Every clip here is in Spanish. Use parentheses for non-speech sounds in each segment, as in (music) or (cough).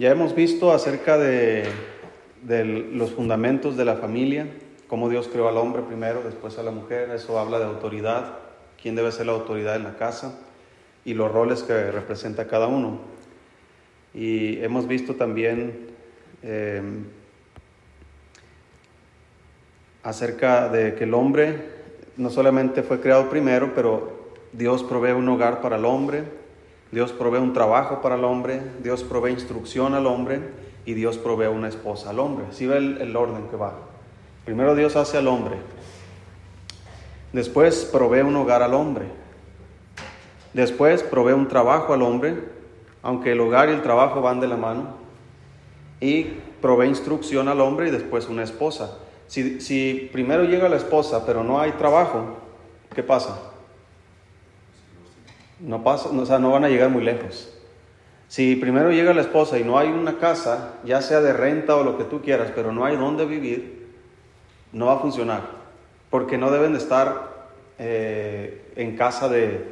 Ya hemos visto acerca de, los fundamentos de la familia, cómo Dios creó al hombre primero, después a la mujer, eso habla de autoridad, quién debe ser la autoridad en la casa y los roles que representa cada uno. Y hemos visto también eh, acerca de que el hombre no solamente fue creado primero, pero Dios provee un hogar para el hombre, Dios provee un trabajo para el hombre, Dios provee instrucción al hombre y Dios provee una esposa al hombre. Si ve el, el orden que va. Primero Dios hace al hombre, después provee un hogar al hombre, después provee un trabajo al hombre, aunque el hogar y el trabajo van de la mano, y provee instrucción al hombre y después una esposa. Si, si primero llega la esposa pero no hay trabajo, ¿qué pasa? No pasa, o sea, no van a llegar muy lejos. Si primero llega la esposa y no hay una casa, ya sea de renta o lo que tú quieras, pero no hay dónde vivir, no va a funcionar, porque no deben de estar eh, en casa de,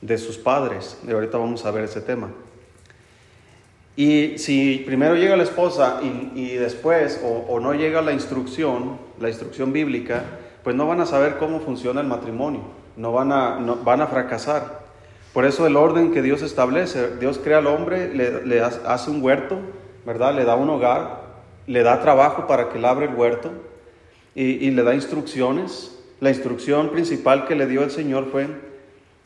de sus padres. Y ahorita vamos a ver ese tema. Y si primero llega la esposa y, y después o, o, no llega la instrucción, la instrucción bíblica, pues no van a saber cómo funciona el matrimonio, no van a, no, van a fracasar. Por eso el orden que Dios establece, Dios crea al hombre, le, hace un huerto, ¿verdad? Le da un hogar, le da trabajo para que labre el huerto y, le da instrucciones. La instrucción principal que le dio el Señor fue,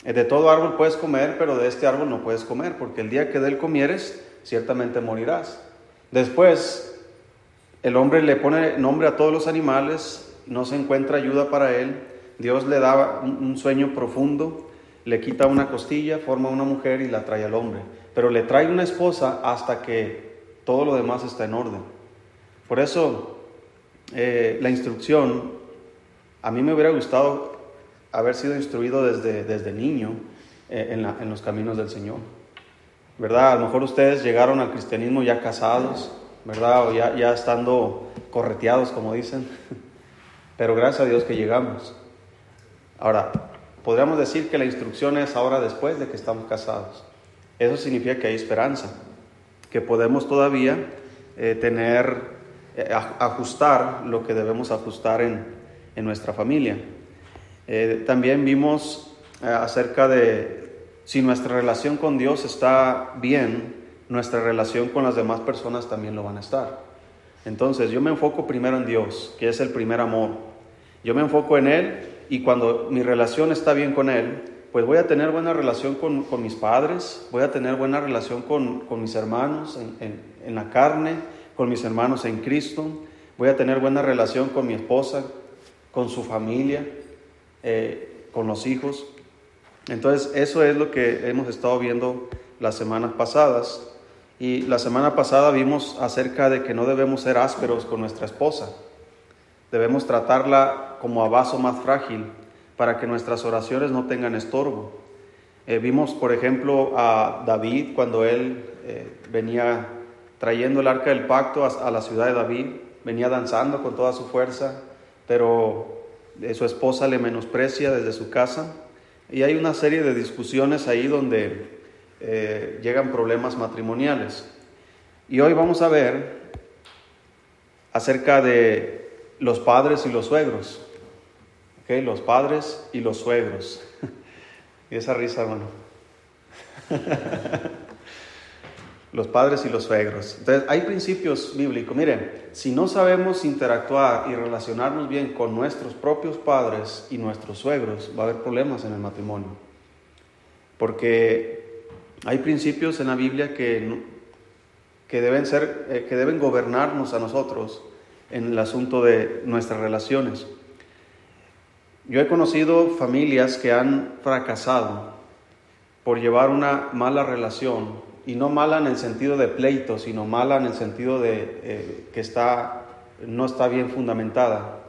de todo árbol puedes comer, pero de este árbol no puedes comer, porque el día que de él comieres, ciertamente morirás. Después, el hombre le pone nombre a todos los animales, no se encuentra ayuda para él, Dios le da un, sueño profundo, le quita una costilla, forma una mujer y la trae al hombre, pero le trae una esposa hasta que todo lo demás está en orden. Por eso, eh, la instrucción, a mí me hubiera gustado haber sido instruido desde, desde niño eh, en, la, en los caminos del Señor. ¿verdad? A lo mejor ustedes llegaron al cristianismo ya casados, ¿verdad? O ya, ya estando correteados, como dicen. (laughs) Pero gracias a Dios que llegamos. Ahora, podríamos decir que la instrucción es ahora después de que estamos casados. Eso significa que hay esperanza, que podemos todavía eh, tener, eh, ajustar lo que debemos ajustar en, en nuestra familia. Eh, también vimos acerca de, si nuestra relación con Dios está bien, nuestra relación con las demás personas también lo van a estar. Entonces yo me enfoco primero en Dios, que es el primer amor. Yo me enfoco en Él y cuando mi relación está bien con Él, pues voy a tener buena relación con, con mis padres, voy a tener buena relación con, con mis hermanos en, en, la carne, con mis hermanos en Cristo, voy a tener buena relación con mi esposa, con su familia, eh, con los hijos. Entonces, eso es lo que hemos estado viendo las semanas pasadas. Y la semana pasada vimos acerca de que no debemos ser ásperos con nuestra esposa. Debemos tratarla como a vaso más frágil para que nuestras oraciones no tengan estorbo. Eh, vimos, por ejemplo, a David cuando él eh, venía trayendo el arca del pacto a, la ciudad de David, venía danzando con toda su fuerza, pero eh, su esposa le menosprecia desde su casa y hay una serie de discusiones ahí donde llegan problemas matrimoniales. Y hoy vamos a ver acerca de los padres y los suegros. ¿Okay? Los padres y los suegros. (laughs) y esa risa, hermano. (laughs) los padres y los suegros. Entonces, hay principios bíblicos. Miren, si no sabemos interactuar y relacionarnos bien con nuestros propios padres y nuestros suegros, va a haber problemas en el matrimonio. Porque hay principios en la Biblia que, que, deben, ser, eh, que deben gobernarnos a nosotros en el asunto de nuestras relaciones. Yo he conocido familias que han fracasado por llevar una mala relación y no mala en el sentido de pleito, sino mala en el sentido de eh, que está, no está bien fundamentada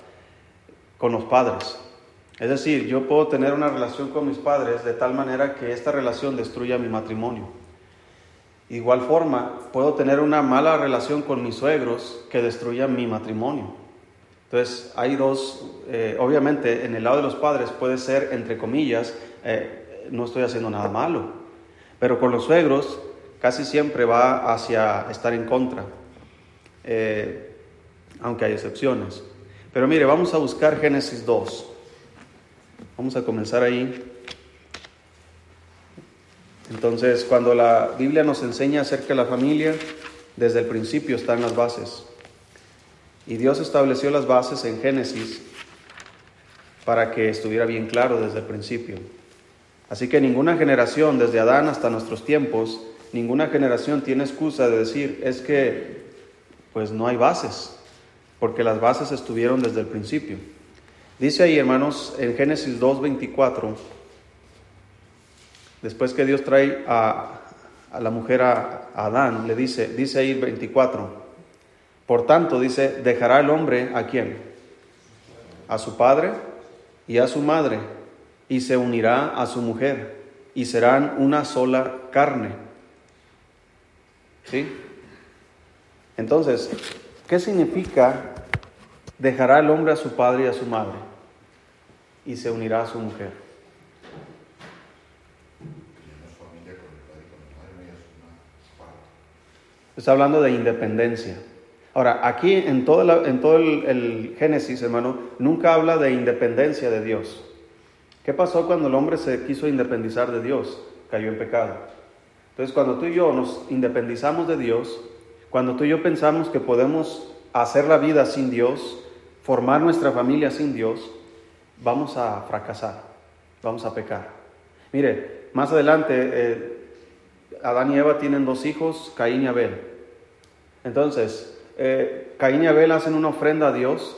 con los padres. Es decir, yo puedo tener una relación con mis padres de tal manera que esta relación destruya mi matrimonio. Igual forma, puedo tener una mala relación con mis suegros que destruya mi matrimonio. Entonces, hay dos, eh, obviamente en el lado de los padres puede ser, entre comillas, eh, no estoy haciendo nada malo, pero con los suegros casi siempre va hacia estar en contra, eh, aunque hay excepciones. Pero mire, vamos a buscar Génesis 2. Vamos a comenzar ahí. Entonces, cuando la Biblia nos enseña acerca de la familia, desde el principio están las bases. Y Dios estableció las bases en Génesis para que estuviera bien claro desde el principio. Así que ninguna generación, desde Adán hasta nuestros tiempos, ninguna generación tiene excusa de decir, es que pues no hay bases, porque las bases estuvieron desde el principio. Dice ahí, hermanos, en Génesis 2.24, después que Dios trae a, la mujer a, a, Adán, le dice, dice ahí 24, por tanto, dice, dejará el hombre a quién? A su padre y a su madre, y se unirá a su mujer, y serán una sola carne. ¿Sí? Entonces, ¿qué significa dejará el hombre a su padre y a su madre, y se unirá a su mujer? Está hablando de independencia. Ahora, aquí en todo, el, Génesis, hermano, nunca habla de independencia de Dios. ¿Qué pasó cuando el hombre se quiso independizar de Dios? Cayó en pecado. Entonces, cuando tú y yo nos independizamos de Dios, cuando tú y yo pensamos que podemos hacer la vida sin Dios, formar nuestra familia sin Dios, vamos a fracasar, vamos a pecar. Mire, más adelante, eh, Adán y Eva tienen dos hijos, Caín y Abel. Entonces, eh, Caín y Abel hacen una ofrenda a Dios,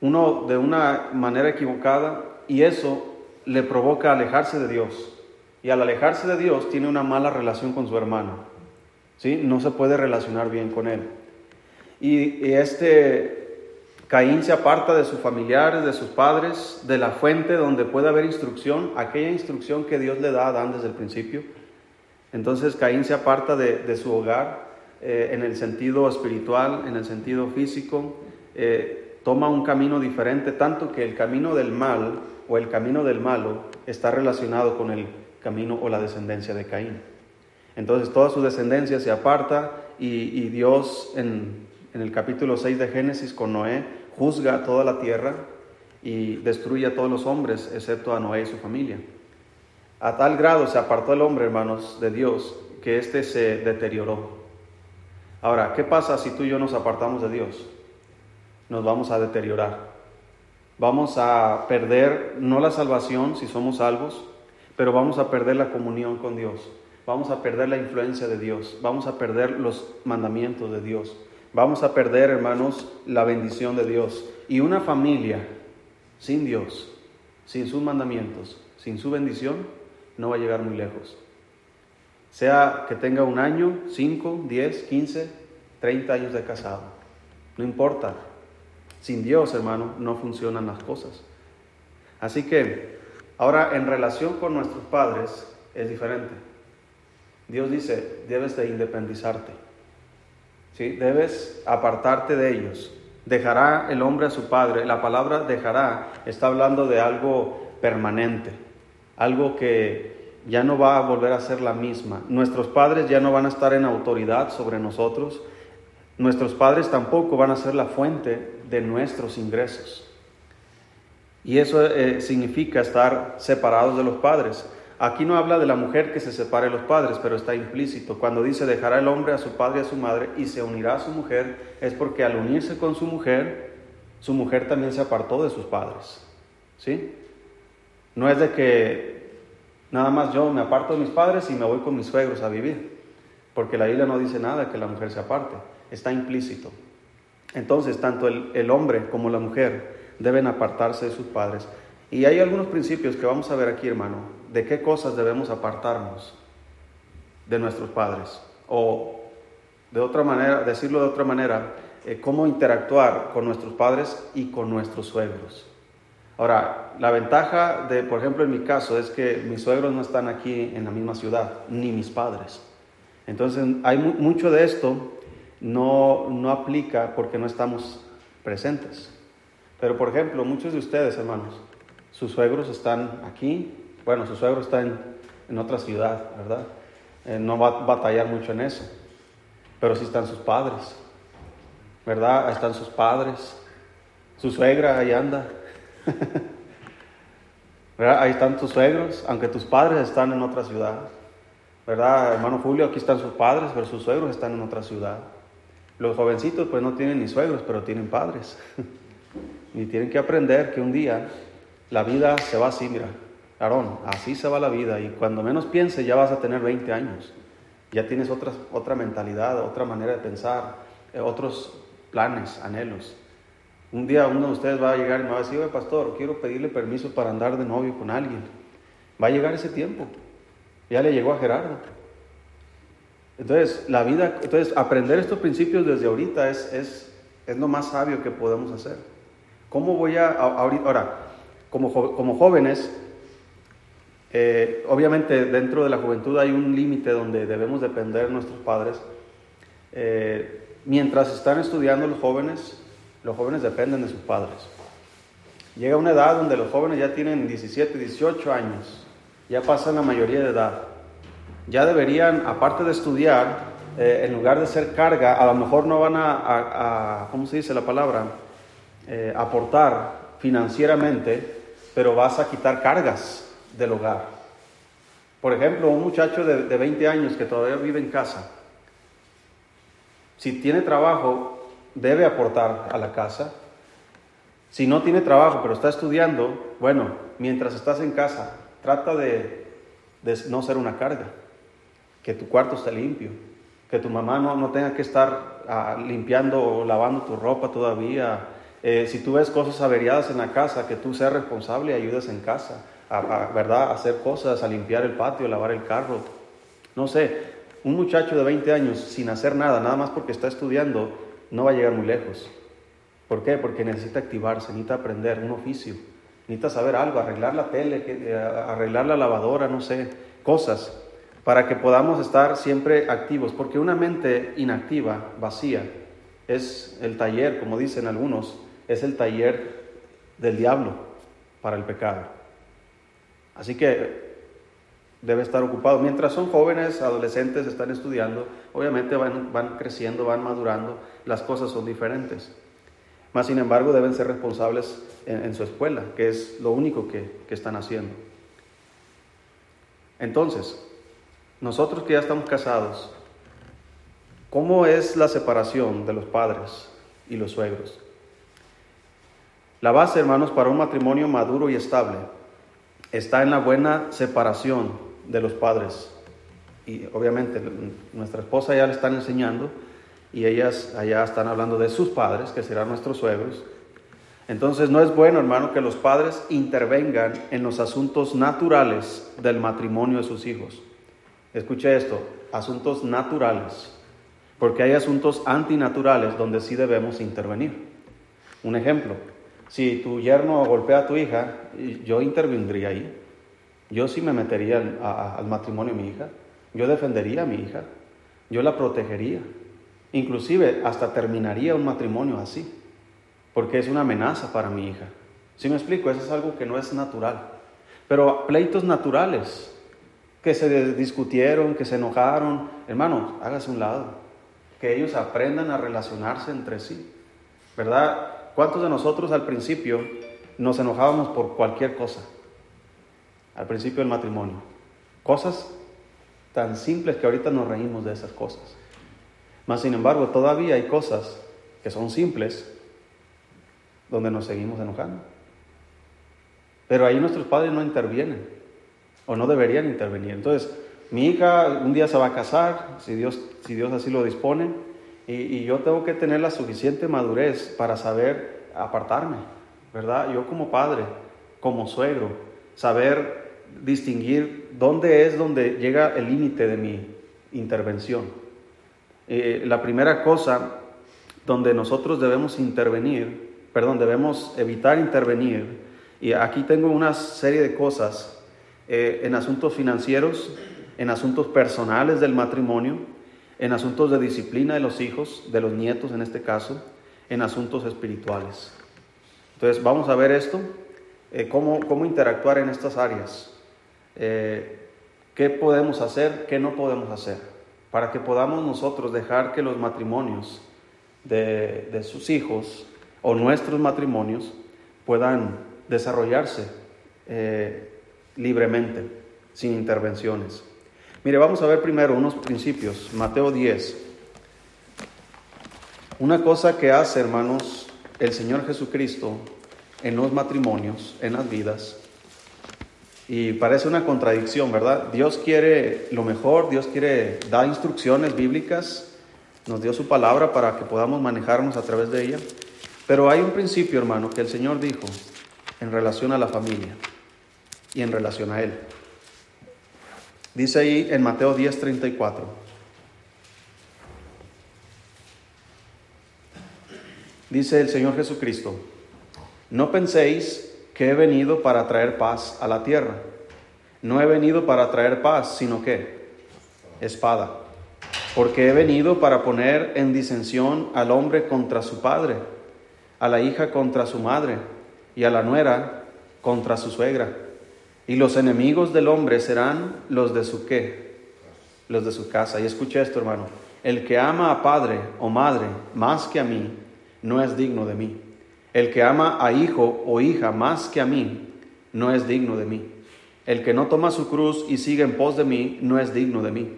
uno de una manera equivocada, y eso le provoca alejarse de Dios. Y al alejarse de Dios tiene una mala relación con su hermano. ¿sí? No se puede relacionar bien con él. Y, y este Caín se aparta de sus familiares, de sus padres, de la fuente donde puede haber instrucción, aquella instrucción que Dios le da a Adán desde el principio. Entonces Caín se aparta de, de su hogar eh, en el sentido espiritual, en el sentido físico, eh, toma un camino diferente, tanto que el camino del mal o el camino del malo está relacionado con el camino o la descendencia de Caín. Entonces toda su descendencia se aparta y, Dios en, en, el capítulo 6 de Génesis con Noé juzga toda la tierra y destruye a todos los hombres excepto a Noé y su familia. A tal grado se apartó el hombre, hermanos, de Dios, que éste se deterioró. Ahora, ¿qué pasa si tú y yo nos apartamos de Dios? Nos vamos a deteriorar. Vamos a perder no la salvación si somos salvos, pero vamos a perder la comunión con Dios. Vamos a perder la influencia de Dios. Vamos a perder los mandamientos de Dios. Vamos a perder, hermanos, la bendición de Dios. Y una familia sin Dios, sin sus mandamientos, sin su bendición, no va a llegar muy lejos. Sea que tenga un año, 5, 10, 15, 30 años de casado. No importa. Sin Dios, hermano, no funcionan las cosas. Así que, ahora en relación con nuestros padres es diferente. Dios dice, debes de independizarte. ¿Sí? Debes apartarte de ellos. Dejará el hombre a su padre. La palabra dejará está hablando de algo permanente, algo que ya no va a volver a ser la misma. Nuestros padres ya no van a estar en autoridad sobre nosotros. Nuestros padres tampoco van a ser la fuente de nuestros ingresos. Y eso eh, significa estar separados de los padres. Aquí no habla de la mujer que se separe de los padres, pero está implícito. Cuando dice dejará el hombre a su padre y a su madre y se unirá a su mujer, es porque al unirse con su mujer, su mujer también se apartó de sus padres. ¿Sí? No es de que Nada más yo me aparto de mis padres y me voy con mis suegros a vivir, porque la Biblia no dice nada que la mujer se aparte, está implícito. Entonces, tanto el, hombre como la mujer deben apartarse de sus padres. Y hay algunos principios que vamos a ver aquí, hermano, de qué cosas debemos apartarnos de nuestros padres. O de otra manera, decirlo de otra manera, eh, cómo interactuar con nuestros padres y con nuestros suegros. Ahora, la ventaja de, por ejemplo, en mi caso, es que mis suegros no están aquí en la misma ciudad, ni mis padres. Entonces, hay mucho de esto no, no aplica porque no estamos presentes. Pero, por ejemplo, muchos de ustedes, hermanos, sus suegros están aquí, bueno, su suegro está en, otra ciudad, ¿verdad? eh, no va a batallar mucho en eso. Pero sí están sus padres, ¿verdad? Están sus padres, su suegra ahí anda. (laughs) ¿verdad? Ahí están tus suegros, aunque tus padres están en otra ciudad. ¿Verdad, hermano Julio? Aquí están sus padres, pero sus suegros están en otra ciudad. Los jovencitos pues no tienen ni suegros, pero tienen padres. (laughs) y tienen que aprender que un día la vida se va así, mira, Aarón, así se va la vida y cuando menos piense ya vas a tener 20 años. Ya tienes otra, otra mentalidad, otra manera de pensar, eh, otros planes, anhelos. Un día uno de ustedes va a llegar y me va a decir, pastor, quiero pedirle permiso para andar de novio con alguien. Va a llegar ese tiempo. Ya le llegó a Gerardo. Entonces, la vida, entonces, aprender estos principios desde ahorita es, es, es lo más sabio que podemos hacer. ¿Cómo voy a, ahorita, ahora, como, como jóvenes, eh, obviamente dentro de la juventud hay un límite donde debemos depender de nuestros padres. Eh, mientras están estudiando los jóvenes, los jóvenes dependen de sus padres. Llega una edad donde los jóvenes ya tienen 17, 18 años, ya pasan la mayoría de edad. Ya deberían, aparte de estudiar, eh, en lugar de ser carga, a lo mejor no van a, ¿cómo se dice la palabra? Eh, aportar financieramente, pero vas a quitar cargas del hogar. Por ejemplo, un muchacho de, de 20 años que todavía vive en casa, si tiene trabajo, debe aportar a la casa. Si no tiene trabajo, pero está estudiando, bueno, mientras estás en casa, trata de, no ser una carga, que tu cuarto esté limpio, que tu mamá no, no tenga que estar ah, limpiando o lavando tu ropa todavía. Eh, si tú ves cosas averiadas en la casa, que tú seas responsable y ayudes en casa, ¿verdad? A hacer cosas, a limpiar el patio, a lavar el carro. No sé, un muchacho de 20 años sin hacer nada, nada más porque está estudiando, no va a llegar muy lejos. ¿Por qué? Porque necesita activarse, necesita aprender un oficio, necesita saber algo, arreglar la tele, eh, arreglar la lavadora, no sé, cosas, para que podamos estar siempre activos, porque una mente inactiva, vacía, es el taller, como dicen algunos, es el taller del diablo para el pecado. Así que debe estar ocupado. Mientras son jóvenes, adolescentes, están estudiando, obviamente van, van creciendo, van madurando, las cosas son diferentes. Más sin embargo, deben ser responsables en, su escuela, que es lo único que, que están haciendo. Entonces, nosotros que ya estamos casados, ¿cómo es la separación de los padres y los suegros? La base, hermanos, para un matrimonio maduro y estable está en la buena separación de los padres. Y obviamente nuestra esposa ya le están enseñando y ellas allá están hablando de sus padres, que serán nuestros suegros. Entonces no es bueno, hermano, que los padres intervengan en los asuntos naturales del matrimonio de sus hijos. Escuche esto, asuntos naturales, porque hay asuntos antinaturales donde sí debemos intervenir. Un ejemplo, si tu yerno golpea a tu hija, yo intervendría ahí. Yo sí me metería al, matrimonio de mi hija, yo defendería a mi hija, yo la protegería, inclusive hasta terminaría un matrimonio así, porque es una amenaza para mi hija. Si me explico? Eso es algo que no es natural. Pero pleitos naturales, que se discutieron, que se enojaron, hermano, hágase un lado, que ellos aprendan a relacionarse entre sí, ¿verdad? ¿Cuántos de nosotros al principio nos enojábamos por cualquier cosa? Al principio del matrimonio. Cosas tan simples que ahorita nos reímos de esas cosas. Mas, sin embargo, todavía hay cosas que son simples donde nos seguimos enojando. Pero ahí nuestros padres no intervienen o no deberían intervenir. Entonces, mi hija un día se va a casar, si Dios, si Dios así lo dispone, y, y yo tengo que tener la suficiente madurez para saber apartarme, ¿verdad? Yo como padre, como suegro, saber distinguir dónde es donde llega el límite de mi intervención. Eh, la primera cosa donde nosotros debemos intervenir, perdón, debemos evitar intervenir, y aquí tengo una serie de cosas eh, en asuntos financieros, en asuntos personales del matrimonio, en asuntos de disciplina de los hijos, de los nietos en este caso, en asuntos espirituales. Entonces vamos a ver esto, eh, cómo, cómo interactuar en estas áreas. Eh, ¿Qué podemos hacer? ¿Qué no podemos hacer? Para que podamos nosotros dejar que los matrimonios de, sus hijos o nuestros matrimonios puedan desarrollarse eh, libremente, sin intervenciones. Mire, vamos a ver primero unos principios. Mateo 10. Una cosa que hace, hermanos, el Señor Jesucristo en los matrimonios, en las vidas, y parece una contradicción, ¿verdad? Dios quiere lo mejor, Dios quiere dar instrucciones bíblicas, nos dio su palabra para que podamos manejarnos a través de ella. Pero hay un principio, hermano, que el Señor dijo en relación a la familia y en relación a Él. Dice ahí en Mateo 10:34. Dice el Señor Jesucristo, no penséis que he venido para traer paz a la tierra. No he venido para traer paz, sino que espada. Porque he venido para poner en disensión al hombre contra su padre, a la hija contra su madre y a la nuera contra su suegra. Y los enemigos del hombre serán los de su qué? Los de su casa. Y escuche esto, hermano. El que ama a padre o madre más que a mí, no es digno de mí. El que ama a hijo o hija más que a mí, no es digno de mí. El que no toma su cruz y sigue en pos de mí, no es digno de mí.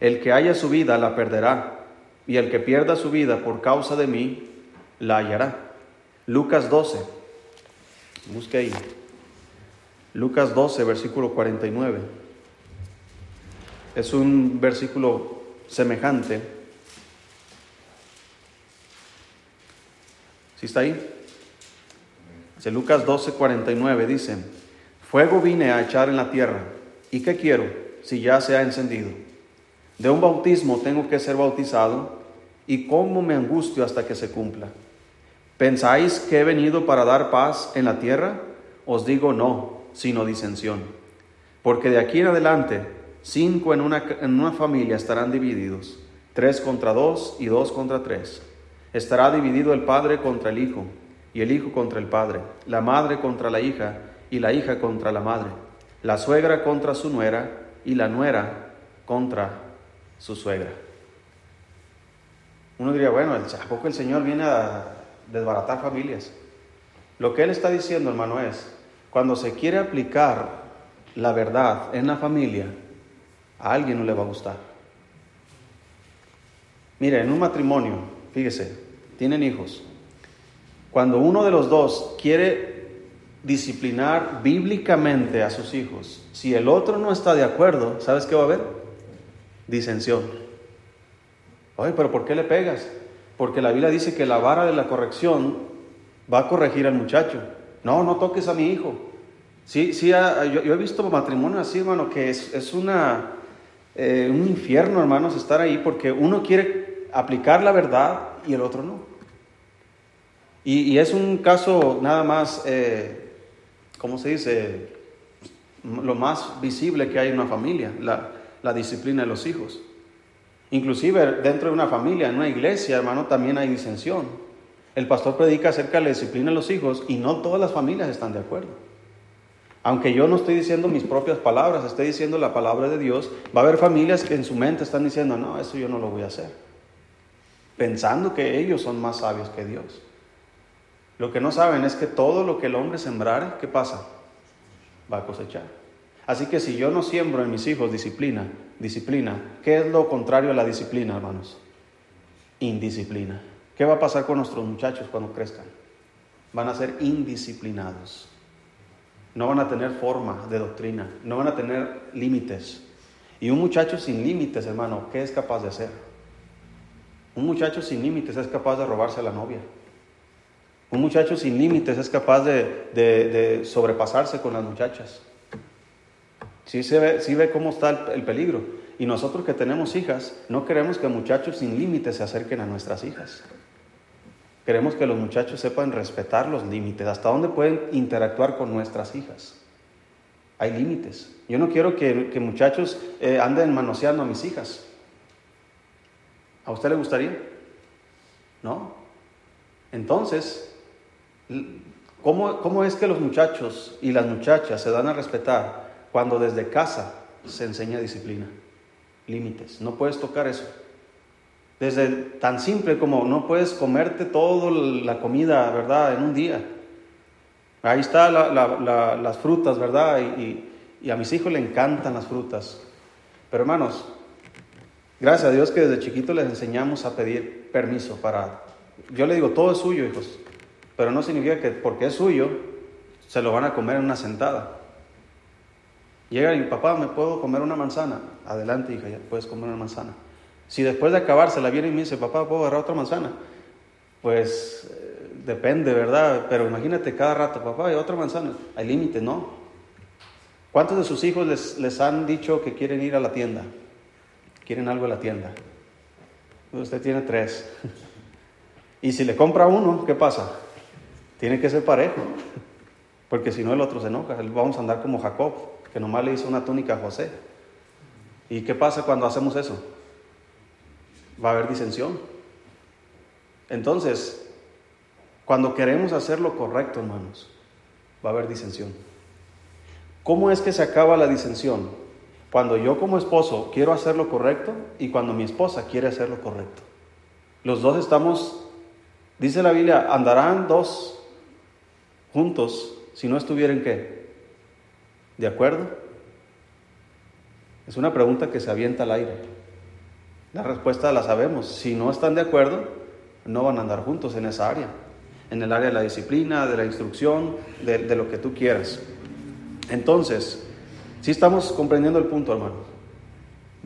El que haya su vida la perderá, y el que pierda su vida por causa de mí, la hallará. Lucas 12. Busque ahí. Lucas 12, versículo 49. Es un versículo semejante. ¿Sí está ahí? Lucas 12, 49 dice, fuego vine a echar en la tierra, ¿y qué quiero si ya se ha encendido? De un bautismo tengo que ser bautizado, y cómo me angustio hasta que se cumpla. ¿Pensáis que he venido para dar paz en la tierra? Os digo no, sino disensión. Porque de aquí en adelante, cinco en una, en una familia estarán divididos, tres contra dos y dos contra tres. Estará dividido el padre contra el hijo y el hijo contra el padre, la madre contra la hija y la hija contra la madre, la suegra contra su nuera y la nuera contra su suegra. Uno diría, bueno, ¿a poco el Señor viene a desbaratar familias? Lo que Él está diciendo, hermano, es, cuando se quiere aplicar la verdad en la familia, a alguien no le va a gustar. Mire, en un matrimonio, fíjese, tienen hijos, cuando uno de los dos quiere disciplinar bíblicamente a sus hijos, si el otro no está de acuerdo, ¿sabes qué va a haber? Disensión. Oye, pero ¿por qué le pegas? Porque la Biblia dice que la vara de la corrección va a corregir al muchacho. No, no toques a mi hijo. Sí, sí, yo, he visto matrimonios así, hermano, que es, una, eh, un infierno, hermanos, estar ahí porque uno quiere aplicar la verdad y el otro no. Y, es un caso nada más, eh, ¿cómo se dice? Lo más visible que hay en una familia, la, disciplina de los hijos. Inclusive dentro de una familia, en una iglesia, hermano, también hay disensión. El pastor predica acerca de la disciplina de los hijos y no todas las familias están de acuerdo. Aunque yo no estoy diciendo mis propias palabras, estoy diciendo la palabra de Dios, va a haber familias que en su mente están diciendo, no, eso yo no lo voy a hacer. Pensando que ellos son más sabios que Dios. Lo que no saben es que todo lo que el hombre sembrare, ¿qué pasa? Va a cosechar. Así que si yo no siembro en mis hijos disciplina, disciplina, ¿qué es lo contrario a la disciplina, hermanos? Indisciplina. ¿Qué va a pasar con nuestros muchachos cuando crezcan? Van a ser indisciplinados. No van a tener forma de doctrina, no van a tener límites. Y un muchacho sin límites, hermano, ¿qué es capaz de hacer? Un muchacho sin límites es capaz de robarse a la novia. Un muchacho sin límites es capaz de, sobrepasarse con las muchachas. Sí, se ve, sí ve cómo está el, peligro. Y nosotros que tenemos hijas, no queremos que muchachos sin límites se acerquen a nuestras hijas. Queremos que los muchachos sepan respetar los límites, hasta dónde pueden interactuar con nuestras hijas. Hay límites. Yo no quiero que, muchachos eh, anden manoseando a mis hijas. ¿A usted le gustaría? ¿No? Entonces, ¿Cómo, es que los muchachos y las muchachas se dan a respetar cuando desde casa se enseña disciplina, límites. No puedes tocar eso. Desde tan simple como no puedes comerte toda la comida, ¿verdad?, en un día. Ahí están las frutas, ¿verdad? Y, y a mis hijos le encantan las frutas. Pero hermanos, gracias a Dios que desde chiquito les enseñamos a pedir permiso para... Yo le digo, todo es suyo, hijos. Pero no significa que porque es suyo, se lo van a comer en una sentada. Llega y papá, ¿me puedo comer una manzana? Adelante, hija, ya puedes comer una manzana. Si después de acabar se la viene y me dice, papá, ¿puedo agarrar otra manzana? Pues eh, depende, ¿verdad? Pero imagínate cada rato, papá, hay otra manzana. Hay límite, ¿no? ¿Cuántos de sus hijos les, les han dicho que quieren ir a la tienda? Quieren algo a la tienda. Usted tiene tres. (laughs) Y si le compra uno, ¿qué pasa? Tiene que ser parejo. Porque si no, el otro se enoja. Vamos a andar como Jacob, que nomás le hizo una túnica a José. ¿Y qué pasa cuando hacemos eso? Va a haber disensión. Entonces, cuando queremos hacer lo correcto, hermanos, va a haber disensión. ¿Cómo es que se acaba la disensión? Cuando yo como esposo quiero hacer lo correcto y cuando mi esposa quiere hacer lo correcto. Los dos estamos, dice la Biblia, andarán dos juntos si no estuvieran qué? ¿De acuerdo? Es una pregunta que se avienta al aire. La respuesta la sabemos. Si no están de acuerdo, no van a andar juntos en esa área. En el área de la disciplina, de la instrucción, de, de lo que tú quieras. Entonces, si estamos comprendiendo el punto, hermano.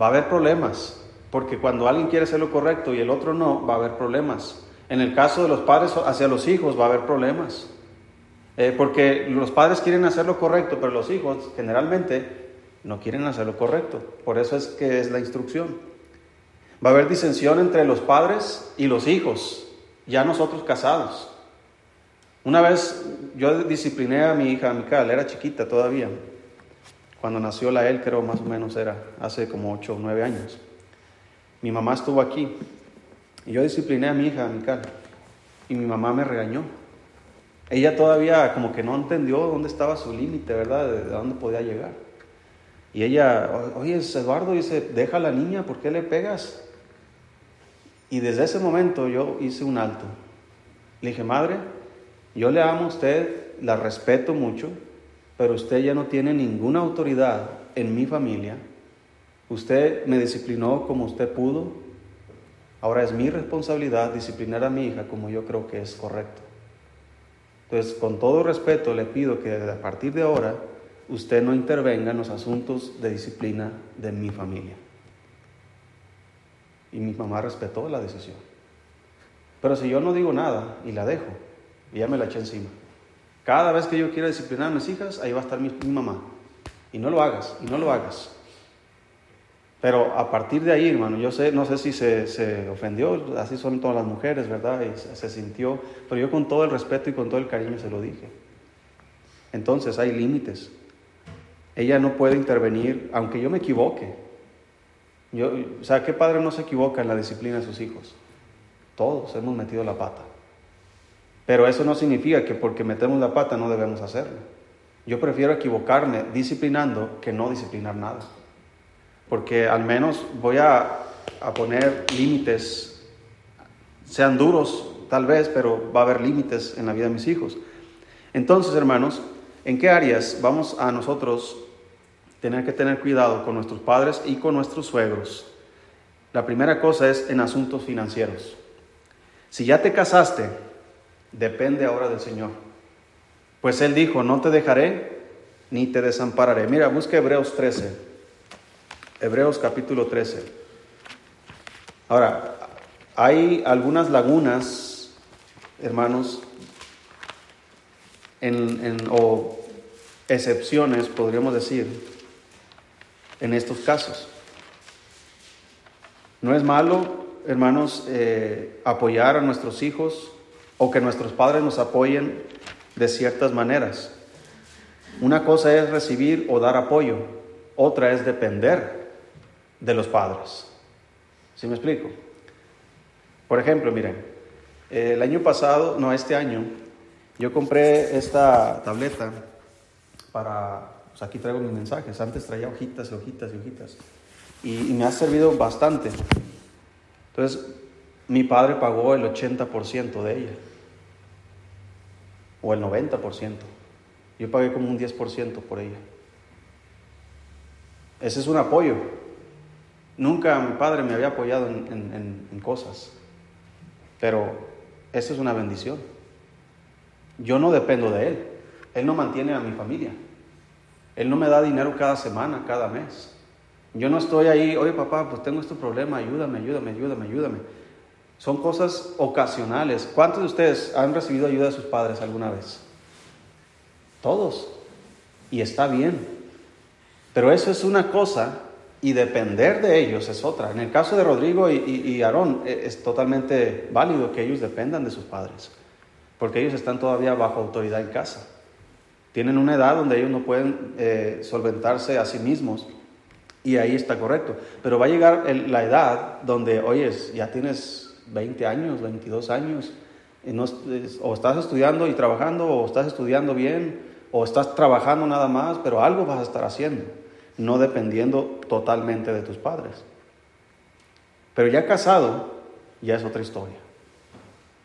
Va a haber problemas, porque cuando alguien quiere hacer lo correcto y el otro no, va a haber problemas. En el caso de los padres hacia los hijos va a haber problemas. Eh, porque los padres quieren hacer lo correcto, pero los hijos generalmente no quieren hacer lo correcto. Por eso es que es la instrucción. Va a haber disensión entre los padres y los hijos, ya nosotros casados. Una vez yo discipliné a mi hija Mical, era chiquita todavía. Cuando nació la él, creo más o menos era hace como 8 o 9 años. Mi mamá estuvo aquí y yo discipliné a mi hija Mical y mi mamá me regañó ella todavía como que no entendió dónde estaba su límite, ¿verdad? De, dónde podía llegar. Y ella, oye, Eduardo dice, deja a la niña, ¿por qué le pegas? Y desde ese momento yo hice un alto. Le dije, madre, yo le amo a usted, la respeto mucho, pero usted ya no tiene ninguna autoridad en mi familia. Usted me disciplinó como usted pudo. Ahora es mi responsabilidad disciplinar a mi hija como yo creo que es correcto. Entonces, con todo respeto, le pido que a partir de ahora usted no intervenga en los asuntos de disciplina de mi familia. Y mi mamá respetó la decisión. Pero si yo no digo nada y la dejo, ella me la eché encima. Cada vez que yo quiera disciplinar a mis hijas, ahí va a estar mi, mi mamá. Y no lo hagas, y no lo hagas. Pero a partir de ahí, hermano, yo sé, no sé si se, ofendió, así son todas las mujeres, ¿verdad? Y se, sintió, pero yo con todo el respeto y con todo el cariño se lo dije. Entonces hay límites. Ella no puede intervenir, aunque yo me equivoque. Yo, o sea, ¿qué padre no se equivoca en la disciplina de sus hijos? Todos hemos metido la pata. Pero eso no significa que porque metemos la pata no debemos hacerlo. Yo prefiero equivocarme disciplinando que no disciplinar nada porque al menos voy a, poner límites, sean duros tal vez, pero va a haber límites en la vida de mis hijos. Entonces, hermanos, ¿en qué áreas vamos a nosotros tener que tener cuidado con nuestros padres y con nuestros suegros? La primera cosa es en asuntos financieros. Si ya te casaste, depende ahora del Señor. Pues Él dijo, no te dejaré ni te desampararé. Mira, busca Hebreos 13. Hebreos capítulo 13. Ahora, hay algunas lagunas, hermanos, o excepciones, podríamos decir, en estos casos. No es malo, hermanos, eh, apoyar a nuestros hijos o que nuestros padres nos apoyen de ciertas maneras. Una cosa es recibir o dar apoyo, otra es depender de los padres. ¿Sí me explico? Por ejemplo, miren, el año pasado, no, este año, yo compré esta tableta para pues aquí traigo mis mensajes. Antes traía hojitas y hojitas y hojitas. Y, y me ha servido bastante. Entonces, mi padre pagó el 80% de ella. O el 90%. Yo pagué como un 10% por ella. Ese es un apoyo. Nunca mi padre me había apoyado en, cosas, pero esa es una bendición. Yo no dependo de él. Él no mantiene a mi familia. Él no me da dinero cada semana, cada mes. Yo no estoy ahí, oye papá, pues tengo este problema, ayúdame, ayúdame, ayúdame, ayúdame. Son cosas ocasionales. ¿Cuántos de ustedes han recibido ayuda de sus padres alguna vez? Todos. Y está bien. Pero eso es una cosa y depender de ellos es otra. En el caso de Rodrigo y, Aarón e, es totalmente válido que ellos dependan de sus padres, porque ellos están todavía bajo autoridad en casa. Tienen una edad donde ellos no pueden eh, solventarse a sí mismos y ahí está correcto. Pero va a llegar la edad donde, oyes, ya tienes 20 años, 22 años, o estás estudiando y trabajando, o estás estudiando bien, o estás trabajando nada más, pero algo vas a estar haciendo no dependiendo totalmente de tus padres. Pero ya casado, ya es otra historia.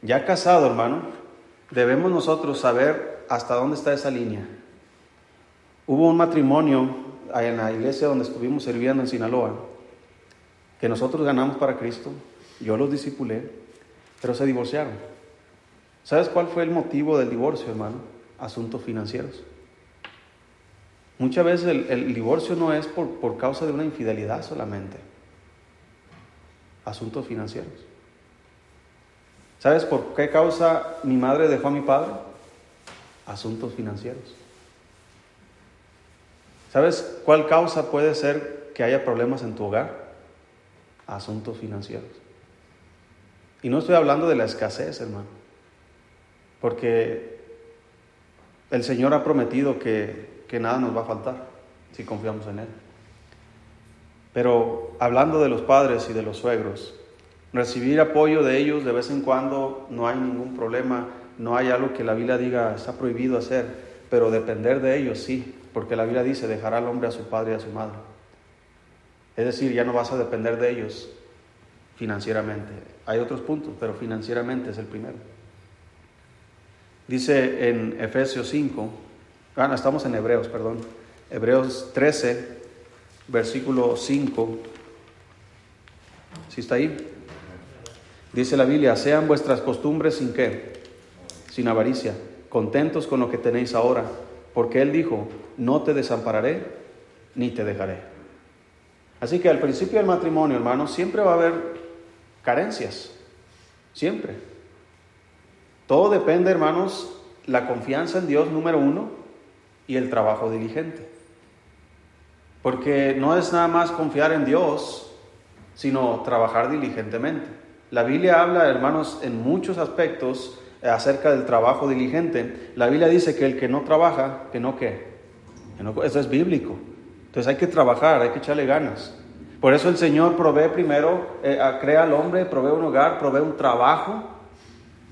Ya casado, hermano, debemos nosotros saber hasta dónde está esa línea. Hubo un matrimonio en la iglesia donde estuvimos sirviendo en Sinaloa, que nosotros ganamos para Cristo, yo los discipulé, pero se divorciaron. ¿Sabes cuál fue el motivo del divorcio, hermano? Asuntos financieros. Muchas veces el, divorcio no es por, por causa de una infidelidad solamente. Asuntos financieros. ¿Sabes por qué causa mi madre dejó a mi padre? Asuntos financieros. ¿Sabes cuál causa puede ser que haya problemas en tu hogar? Asuntos financieros. Y no estoy hablando de la escasez, hermano. Porque el Señor ha prometido que que nada nos va a faltar si confiamos en Él. Pero hablando de los padres y de los suegros, recibir apoyo de ellos de vez en cuando no hay ningún problema, no hay algo que la Biblia diga está prohibido hacer, pero depender de ellos sí, porque la Biblia dice dejará al hombre a su padre y a su madre. Es decir, ya no vas a depender de ellos financieramente. Hay otros puntos, pero financieramente es el primero. Dice en Efesios 5, Ah, estamos en Hebreos, perdón. Hebreos 13, versículo 5. ¿Sí está ahí? Dice la Biblia, sean vuestras costumbres sin qué, sin avaricia, contentos con lo que tenéis ahora, porque Él dijo, no te desampararé ni te dejaré. Así que al principio del matrimonio, hermanos, siempre va a haber carencias, siempre. Todo depende, hermanos, la confianza en Dios, número uno, y el trabajo diligente. Porque no es nada más confiar en Dios, sino trabajar diligentemente. La Biblia habla, hermanos, en muchos aspectos acerca del trabajo diligente. La Biblia dice que el que no trabaja, que no qué. eso es bíblico. Entonces hay que trabajar, hay que echarle ganas. Por eso el Señor provee primero, eh, crea al hombre, provee un hogar, provee un trabajo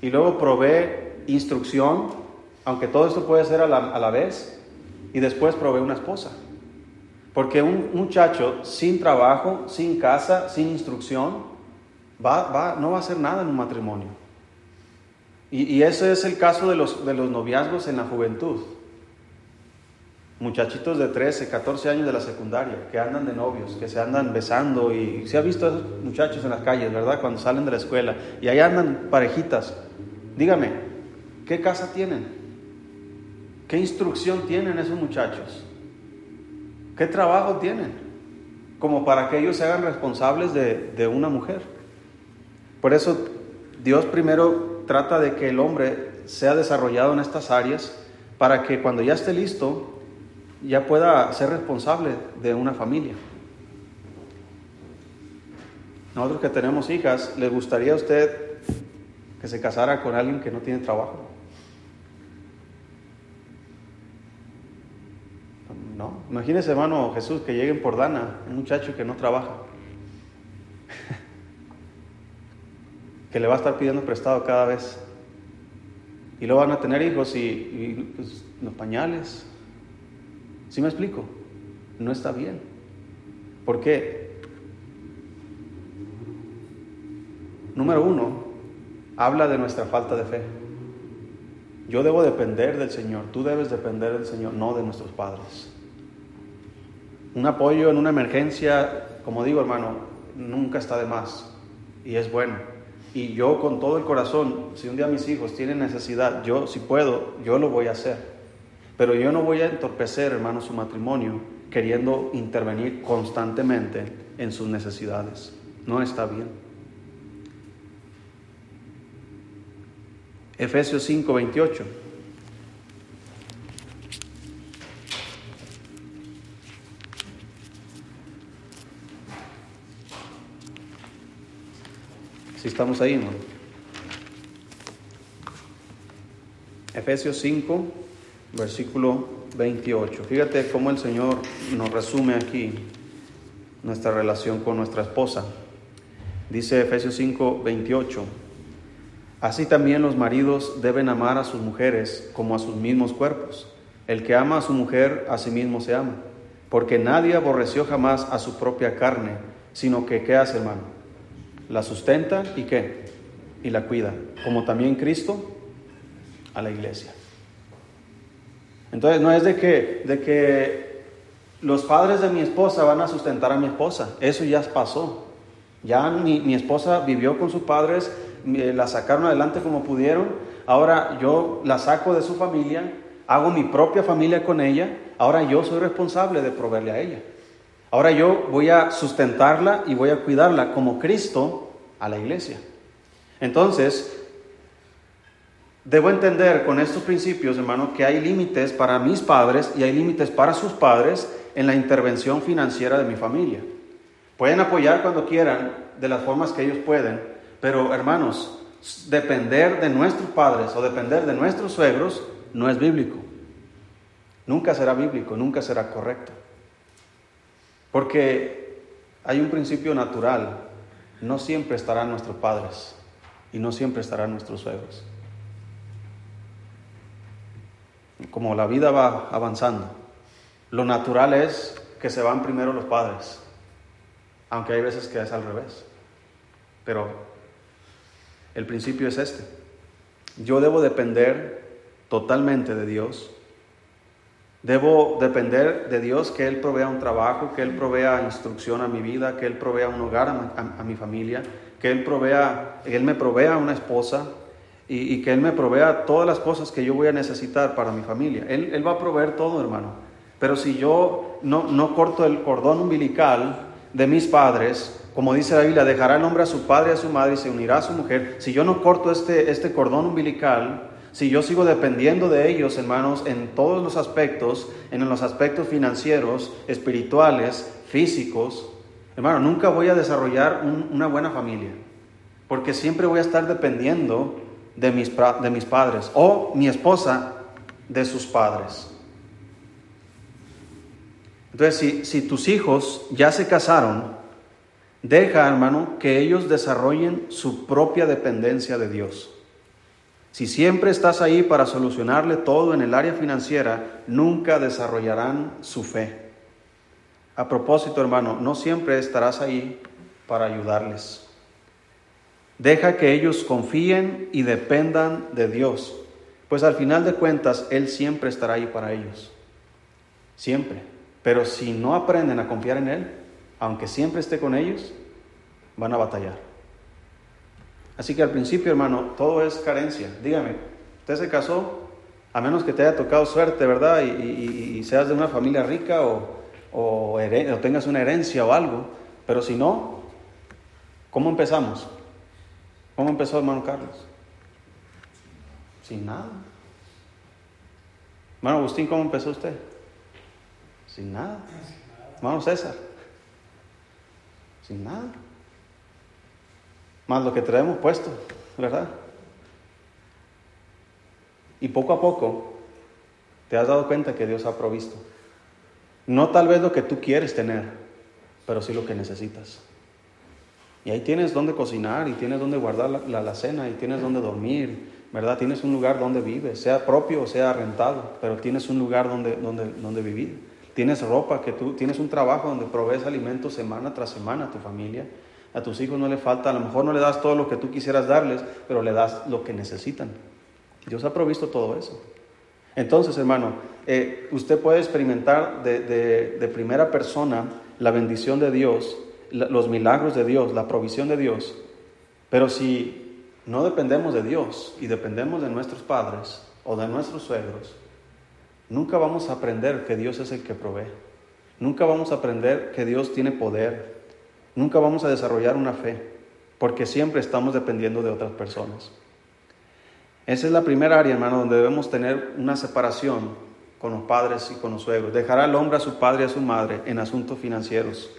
y luego provee instrucción, aunque todo esto puede ser a la, a la vez y después provee una esposa. Porque un muchacho sin trabajo, sin casa, sin instrucción, va, va, no va a hacer nada en un matrimonio. Y, y, ese es el caso de los, de los noviazgos en la juventud. Muchachitos de 13, 14 años de la secundaria, que andan de novios, que se andan besando y se ha visto a esos muchachos en las calles, ¿verdad? Cuando salen de la escuela y ahí andan parejitas. Dígame, ¿qué casa tienen? ¿Qué instrucción tienen esos muchachos? ¿Qué trabajo tienen? Como para que ellos se hagan responsables de, una mujer. Por eso Dios primero trata de que el hombre sea desarrollado en estas áreas para que cuando ya esté listo ya pueda ser responsable de una familia. Nosotros que tenemos hijas, ¿le gustaría a usted que se casara con alguien que no tiene trabajo? Imagínese, hermano Jesús, que lleguen por Dana, un muchacho que no trabaja, (laughs) que le va a estar pidiendo prestado cada vez. Y luego van a tener hijos y, pues, los pañales. ¿Sí me explico? No está bien. ¿Por qué? Número uno, habla de nuestra falta de fe. Yo debo depender del Señor, tú debes depender del Señor, no de nuestros padres. Un apoyo en una emergencia, como digo hermano, nunca está de más y es bueno. Y yo con todo el corazón, si un día mis hijos tienen necesidad, yo si puedo, yo lo voy a hacer. Pero yo no voy a entorpecer, hermano, su matrimonio queriendo intervenir constantemente en sus necesidades. No está bien. Efesios 5, 28. Si estamos ahí. Efesios 5, versículo 28. Fíjate cómo el Señor nos resume aquí nuestra relación con nuestra esposa. Dice Efesios 5, 28. Así también los maridos deben amar a sus mujeres como a sus mismos cuerpos. El que ama a su mujer, a sí mismo se ama. Porque nadie aborreció jamás a su propia carne, sino que, ¿qué hace, hermano? La sustenta y qué? Y la cuida, como también Cristo a la iglesia. Entonces no es de que, de que los padres de mi esposa van a sustentar a mi esposa, eso ya pasó. Ya mi, mi esposa vivió con sus padres, la sacaron adelante como pudieron, ahora yo la saco de su familia, hago mi propia familia con ella, ahora yo soy responsable de proveerle a ella. Ahora yo voy a sustentarla y voy a cuidarla como Cristo a la iglesia. Entonces, debo entender con estos principios, hermano, que hay límites para mis padres y hay límites para sus padres en la intervención financiera de mi familia. Pueden apoyar cuando quieran, de las formas que ellos pueden, pero hermanos, depender de nuestros padres o depender de nuestros suegros no es bíblico. Nunca será bíblico, nunca será correcto. Porque hay un principio natural. No siempre estarán nuestros padres y no siempre estarán nuestros suegros. Como la vida va avanzando, lo natural es que se van primero los padres, aunque hay veces que es al revés. Pero el principio es este. Yo debo depender totalmente de Dios Debo depender de Dios, que Él provea un trabajo, que Él provea instrucción a mi vida, que Él provea un hogar a, mi familia, que Él, provea, Él me provea una esposa y, que Él me provea todas las cosas que yo voy a necesitar para mi familia. Él, va a proveer todo, hermano. Pero si yo no, no corto el cordón umbilical de mis padres, como dice la Biblia, dejará el hombre a su padre y a su madre y se unirá a su mujer. Si yo no corto este, este cordón umbilical, si yo sigo dependiendo de ellos, hermanos, en todos los aspectos, en los aspectos financieros, espirituales, físicos, hermano, nunca voy a desarrollar una buena familia, porque siempre voy a estar dependiendo de mis, de mis padres o mi esposa de sus padres. Entonces, si, si tus hijos ya se casaron, deja, hermano, que ellos desarrollen su propia dependencia de Dios. Si siempre estás ahí para solucionarle todo en el área financiera, nunca desarrollarán su fe. A propósito, hermano, no siempre estarás ahí para ayudarles. Deja que ellos confíen y dependan de Dios, pues al final de cuentas Él siempre estará ahí para ellos. Siempre. Pero si no aprenden a confiar en Él, aunque siempre esté con ellos, van a batallar. Así que al principio, hermano, todo es carencia. Dígame, usted se casó, a menos que te haya tocado suerte, ¿verdad? Y, seas de una familia rica o, o, tengas una herencia o algo. Pero si no, ¿cómo empezamos? ¿Cómo empezó hermano Carlos? Sin nada. Hermano Agustín, ¿cómo empezó usted? Sin nada. Hermano César. Sin nada más lo que traemos puesto, ¿verdad? Y poco a poco te has dado cuenta que Dios ha provisto. No tal vez lo que tú quieres tener, pero sí lo que necesitas. Y ahí tienes donde cocinar y tienes donde guardar la, la, cena y tienes donde dormir, ¿verdad? Tienes un lugar donde vives, sea propio o sea rentado, pero tienes un lugar donde, donde, donde vivir. tienes ropa, que tú tienes un trabajo donde provees alimentos semana tras semana a tu familia. A tus hijos no le falta, a lo mejor no le das todo lo que tú quisieras darles, pero le das lo que necesitan. Dios ha provisto todo eso. Entonces, hermano, eh, usted puede experimentar de, primera persona la bendición de Dios, los milagros de Dios, la provisión de Dios, pero si no dependemos de Dios y dependemos de nuestros padres o de nuestros suegros, nunca vamos a aprender que Dios es el que provee. Nunca vamos a aprender que Dios tiene poder. Nunca vamos a desarrollar una fe, porque siempre estamos dependiendo de otras personas. Esa es la primera área, hermano, donde debemos tener una separación con los padres y con los suegros. Dejará el hombre a su padre y a su madre en asuntos financieros.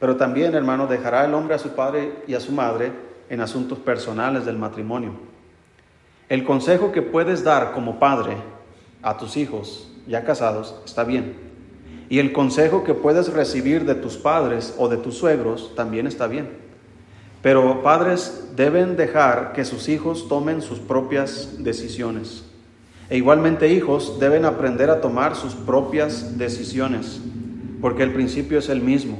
Pero también, hermano, dejará el hombre a su padre y a su madre en asuntos personales del matrimonio. El consejo que puedes dar como padre a tus hijos ya casados está bien. Y el consejo que puedes recibir de tus padres o de tus suegros también está bien. Pero padres deben dejar que sus hijos tomen sus propias decisiones. E igualmente hijos deben aprender a tomar sus propias decisiones, porque el principio es el mismo.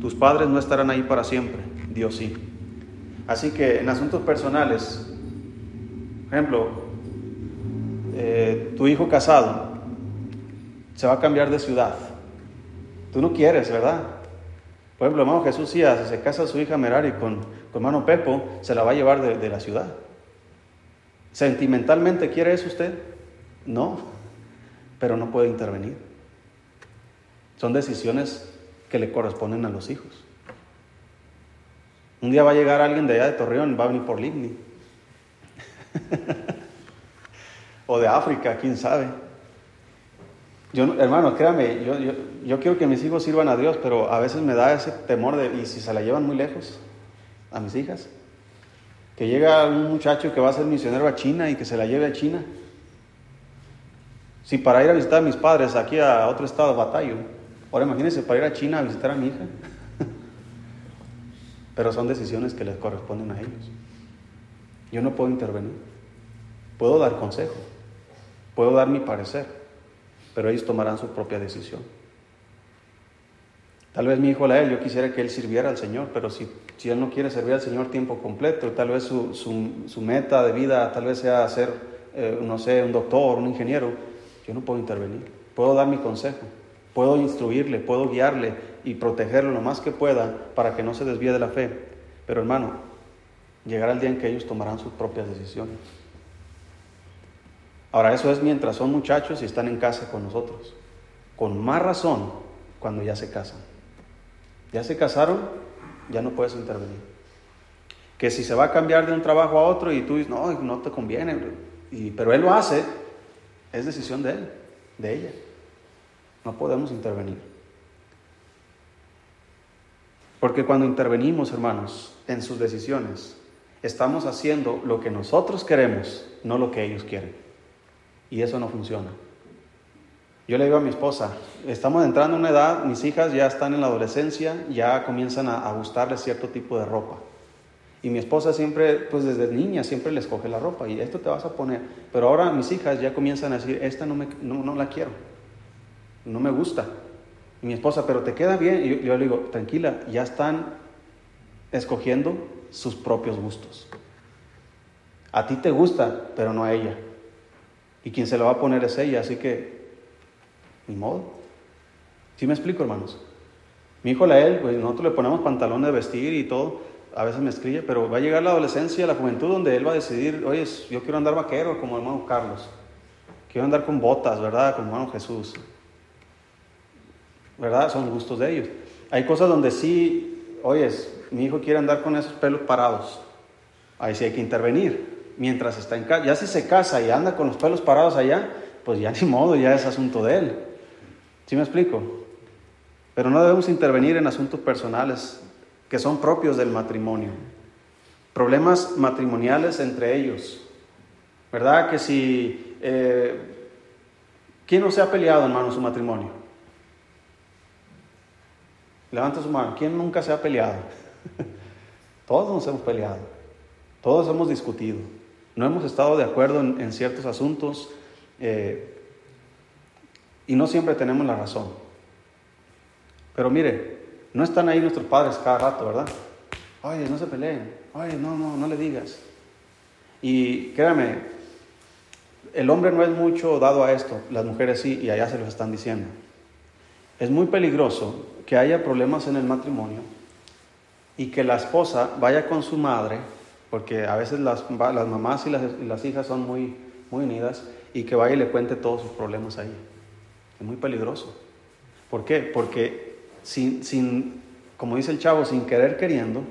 Tus padres no estarán ahí para siempre, Dios sí. Así que en asuntos personales, por ejemplo, eh, tu hijo casado se va a cambiar de ciudad. Tú no quieres, ¿verdad? Por ejemplo, hermano Jesús si se casa su hija Merari con, hermano Pepo, se la va a llevar de, la ciudad. ¿Sentimentalmente quiere eso usted? No, pero no puede intervenir. Son decisiones que le corresponden a los hijos. Un día va a llegar alguien de allá de Torreón, va a venir por Ligny. (laughs) o de África, quién sabe. Hermano, créame, yo, yo, quiero que mis hijos sirvan a Dios, pero a veces me da ese temor de, ¿y si se la llevan muy lejos? a mis hijas. Que llega un muchacho que va a ser misionero a China y que se la lleve a China. Si para ir a visitar a mis padres aquí a otro estado de batalla, ahora imagínense para ir a China a visitar a mi hija. (laughs) Pero son decisiones que les corresponden a ellos. Yo no puedo intervenir. Puedo dar consejo, puedo dar mi parecer, pero ellos tomarán su propia decisión. Tal vez mi hijo Lael, yo quisiera que él sirviera al Señor, pero si, si él no quiere servir al Señor tiempo completo, tal vez su, su, meta de vida tal vez sea ser, eh, no sé, un doctor, un ingeniero, yo no puedo intervenir. Puedo dar mi consejo, puedo instruirle, puedo guiarle y protegerlo lo más que pueda para que no se desvíe de la fe. Pero hermano, llegará el día en que ellos tomarán sus propias decisiones. Ahora, eso es mientras son muchachos y están en casa con nosotros. Con más razón cuando ya se casan. Ya se casaron, ya no puedes intervenir. Que si se va a cambiar de un trabajo a otro y tú dices, no, no te conviene, pero él lo hace, es decisión de él, de ella. No podemos intervenir. Porque cuando intervenimos, hermanos, en sus decisiones, estamos haciendo lo que nosotros queremos, no lo que ellos quieren. Y eso no funciona. Yo le digo a mi esposa, estamos entrando en una edad, mis hijas ya están en la adolescencia, ya comienzan a, gustarles cierto tipo de ropa. Y mi esposa siempre, pues desde niña, siempre les coge la ropa y esto te vas a poner. Pero ahora mis hijas ya comienzan a decir, esta no, me, no, la quiero, no me gusta. Y mi esposa, pero te queda bien. Y yo le digo, tranquila, ya están escogiendo sus propios gustos. A ti te gusta, pero no a ella. Y quien se lo va a poner es ella, así que ni modo. ¿Sí me explico, hermanos? Mi hijo Lael, pues nosotros le ponemos pantalón de vestir y todo, a veces me escribe, pero va a llegar la adolescencia, la juventud, donde él va a decidir, oye, yo quiero andar vaquero como hermano Carlos, quiero andar con botas, ¿verdad? Como hermano Jesús. ¿Verdad? Son gustos de ellos. Hay cosas donde sí, oyes, mi hijo quiere andar con esos pelos parados. Ahí sí hay que intervenir. Mientras está en casa, ya si se casa y anda con los pelos parados allá, pues ya (laughs) ni modo, ya es asunto de él. ¿Sí me explico? Pero no debemos intervenir en asuntos personales que son propios del matrimonio. Problemas matrimoniales entre ellos. ¿Verdad? Que si... Eh, ¿Quién no se ha peleado, hermano, su matrimonio? Levanta su mano. ¿Quién nunca se ha peleado? (laughs) Todos nos hemos peleado. Todos hemos discutido. No hemos estado de acuerdo en ciertos asuntos eh, y no siempre tenemos la razón. Pero mire, no están ahí nuestros padres cada rato, ¿verdad? Oye, no se peleen. Oye, no, no, no le digas. Y créame, el hombre no es mucho dado a esto, las mujeres sí, y allá se los están diciendo. Es muy peligroso que haya problemas en el matrimonio y que la esposa vaya con su madre, porque a veces las, las mamás y las, las, hijas son muy, muy unidas, y que vaya y le cuente todos sus problemas ahí. Es muy peligroso. ¿Por qué? Porque sin, sin, como dice el chavo, sin querer queriendo,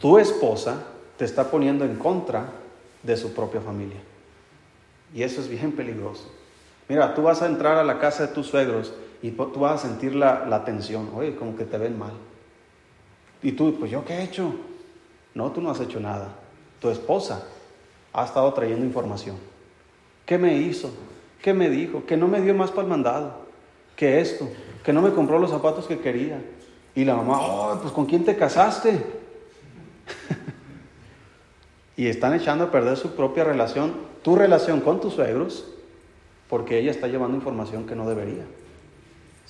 tu esposa te está poniendo en contra de su propia familia. Y eso es bien peligroso. Mira, tú vas a entrar a la casa de tus suegros y tú vas a sentir la, la tensión, oye, como que te ven mal. Y tú, pues yo qué he hecho? No, tú no has hecho nada. Tu esposa ha estado trayendo información. ¿Qué me hizo? ¿Qué me dijo? Que no me dio más para el mandado. Que esto. Que no me compró los zapatos que quería. Y la mamá, oh, pues ¿con quién te casaste? (laughs) y están echando a perder su propia relación, tu relación con tus suegros, porque ella está llevando información que no debería.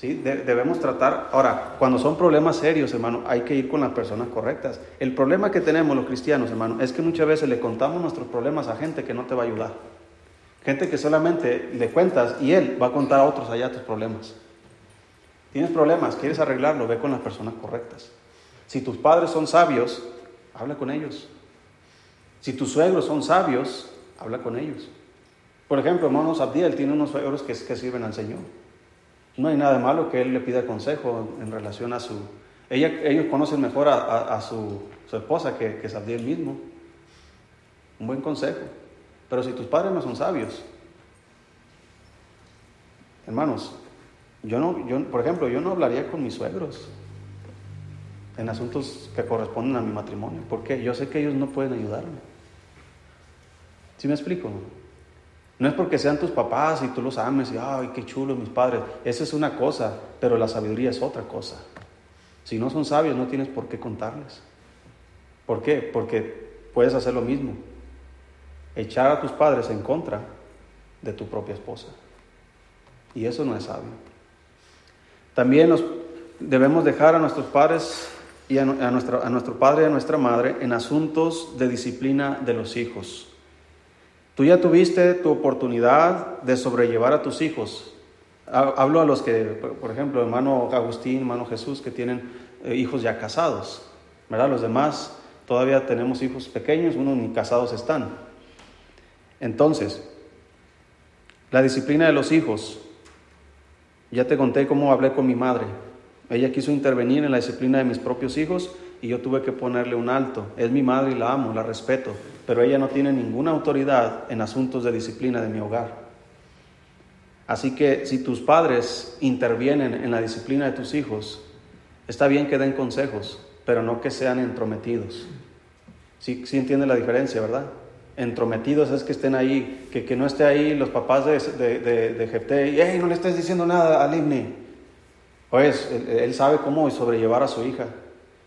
¿Sí? debemos tratar, ahora, cuando son problemas serios, hermano, hay que ir con las personas correctas. El problema que tenemos los cristianos, hermano, es que muchas veces le contamos nuestros problemas a gente que no te va a ayudar. Gente que solamente le cuentas y él va a contar a otros allá tus problemas. Tienes problemas, quieres arreglarlo, ve con las personas correctas. Si tus padres son sabios, habla con ellos. Si tus suegros son sabios, habla con ellos. Por ejemplo, hermano Abdiel tiene unos suegros que sirven al Señor. No hay nada malo que él le pida consejo en relación a su... Ella, ellos conocen mejor a, su, esposa que, que Sabdiel mismo. Un buen consejo. Pero si tus padres no son sabios, hermanos, yo no, yo, por ejemplo, yo no hablaría con mis suegros en asuntos que corresponden a mi matrimonio. porque Yo sé que ellos no pueden ayudarme. ¿Sí me explico? No es porque sean tus papás y tú los ames y, ay, qué chulo mis padres. Esa es una cosa, pero la sabiduría es otra cosa. Si no son sabios, no tienes por qué contarles. ¿Por qué? Porque puedes hacer lo mismo. Echar a tus padres en contra de tu propia esposa. Y eso no es sabio. También debemos dejar a nuestros padres y a, a nuestro padre y a nuestra madre en asuntos de disciplina de los hijos. Tú ya tuviste tu oportunidad de sobrellevar a tus hijos. Hablo a los que, por ejemplo, hermano Agustín, hermano Jesús, que tienen eh, hijos ya casados, ¿verdad? Los demás todavía tenemos hijos pequeños, unos ni casados están. Entonces, la disciplina de los hijos. Ya te conté cómo hablé con mi madre. Ella quiso intervenir en la disciplina de mis propios hijos y yo tuve que ponerle un alto. Es mi madre y la amo, la respeto, pero ella no tiene ninguna autoridad en asuntos de disciplina de mi hogar. Así que si tus padres intervienen en la disciplina de tus hijos, está bien que den consejos, pero no que sean entrometidos. Sí, sí entiende la diferencia, ¿verdad? Entrometidos es que estén ahí, que, que no esté ahí los papás de, de, de, de y, hey, no le estés diciendo nada al Ibni. Pues él, él sabe cómo sobrellevar a su hija.